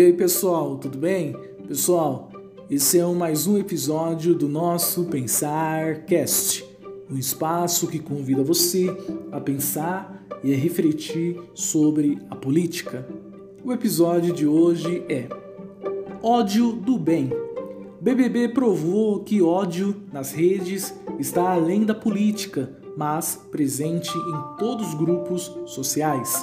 E aí, pessoal, tudo bem? Pessoal, esse é mais um episódio do nosso Pensar Cast, um espaço que convida você a pensar e a refletir sobre a política. O episódio de hoje é Ódio do Bem. BBB provou que ódio nas redes está além da política, mas presente em todos os grupos sociais.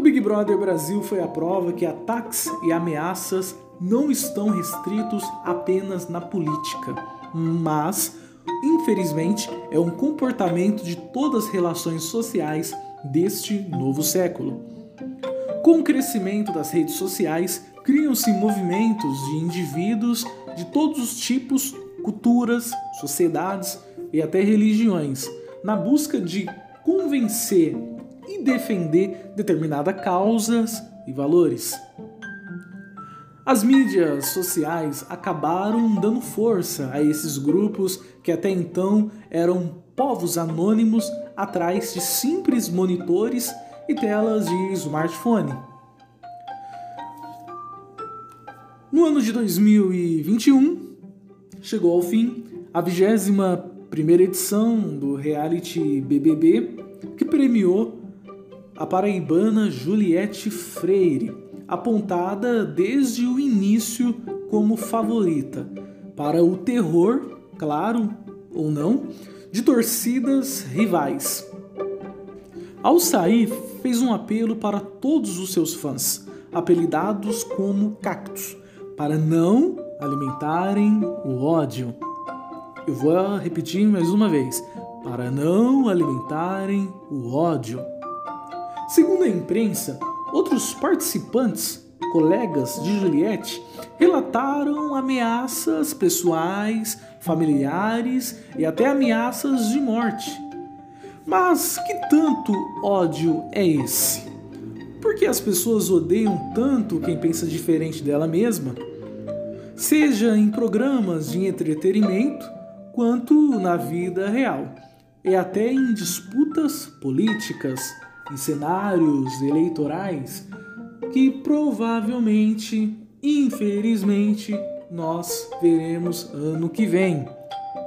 O Big Brother Brasil foi a prova que ataques e ameaças não estão restritos apenas na política, mas, infelizmente, é um comportamento de todas as relações sociais deste novo século. Com o crescimento das redes sociais, criam-se movimentos de indivíduos de todos os tipos, culturas, sociedades e até religiões, na busca de convencer e defender determinadas causas e valores. As mídias sociais acabaram dando força a esses grupos que até então eram povos anônimos atrás de simples monitores e telas de smartphone. No ano de 2021, chegou ao fim a 21 primeira edição do reality BBB, que premiou a paraibana Juliette Freire, apontada desde o início como favorita para o terror, claro ou não, de torcidas rivais. Ao sair, fez um apelo para todos os seus fãs, apelidados como cactos, para não alimentarem o ódio. Eu vou repetir mais uma vez: para não alimentarem o ódio. Segundo a imprensa, outros participantes, colegas de Juliette, relataram ameaças pessoais, familiares e até ameaças de morte. Mas que tanto ódio é esse? Por que as pessoas odeiam tanto quem pensa diferente dela mesma? Seja em programas de entretenimento, quanto na vida real, e até em disputas políticas em cenários eleitorais que provavelmente, infelizmente, nós veremos ano que vem,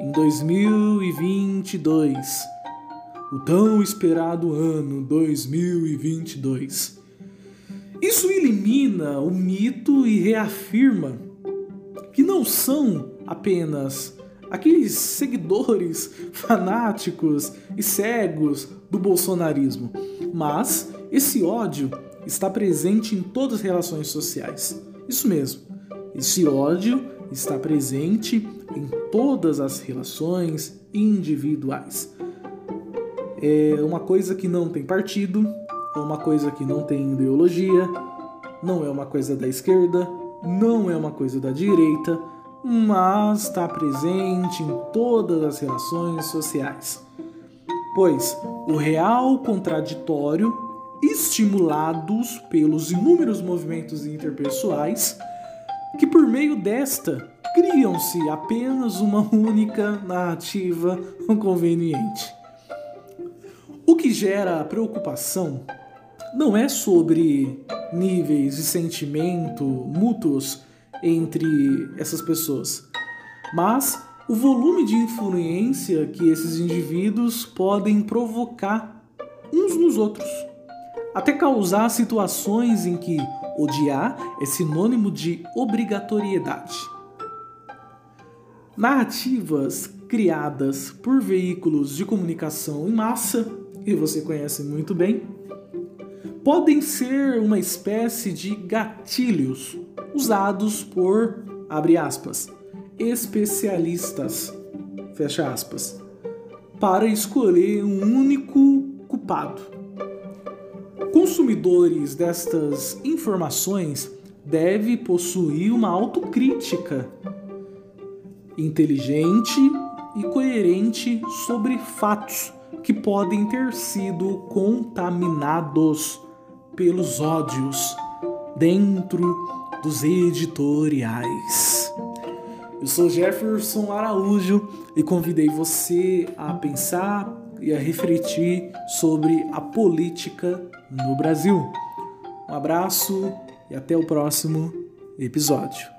em 2022. O tão esperado ano 2022. Isso elimina o mito e reafirma que não são apenas aqueles seguidores fanáticos e cegos do bolsonarismo, mas esse ódio está presente em todas as relações sociais. Isso mesmo, esse ódio está presente em todas as relações individuais. É uma coisa que não tem partido, é uma coisa que não tem ideologia, não é uma coisa da esquerda, não é uma coisa da direita, mas está presente em todas as relações sociais pois o real contraditório, estimulados pelos inúmeros movimentos interpessoais, que por meio desta criam-se apenas uma única narrativa conveniente. O que gera preocupação não é sobre níveis de sentimento mútuos entre essas pessoas, mas o volume de influência que esses indivíduos podem provocar uns nos outros, até causar situações em que odiar é sinônimo de obrigatoriedade. Narrativas criadas por veículos de comunicação em massa, que você conhece muito bem, podem ser uma espécie de gatilhos usados por, abre aspas, especialistas, fecha aspas, para escolher um único culpado. Consumidores destas informações devem possuir uma autocrítica inteligente e coerente sobre fatos que podem ter sido contaminados pelos ódios dentro dos editoriais. Eu sou Jefferson Araújo e convidei você a pensar e a refletir sobre a política no Brasil. Um abraço e até o próximo episódio.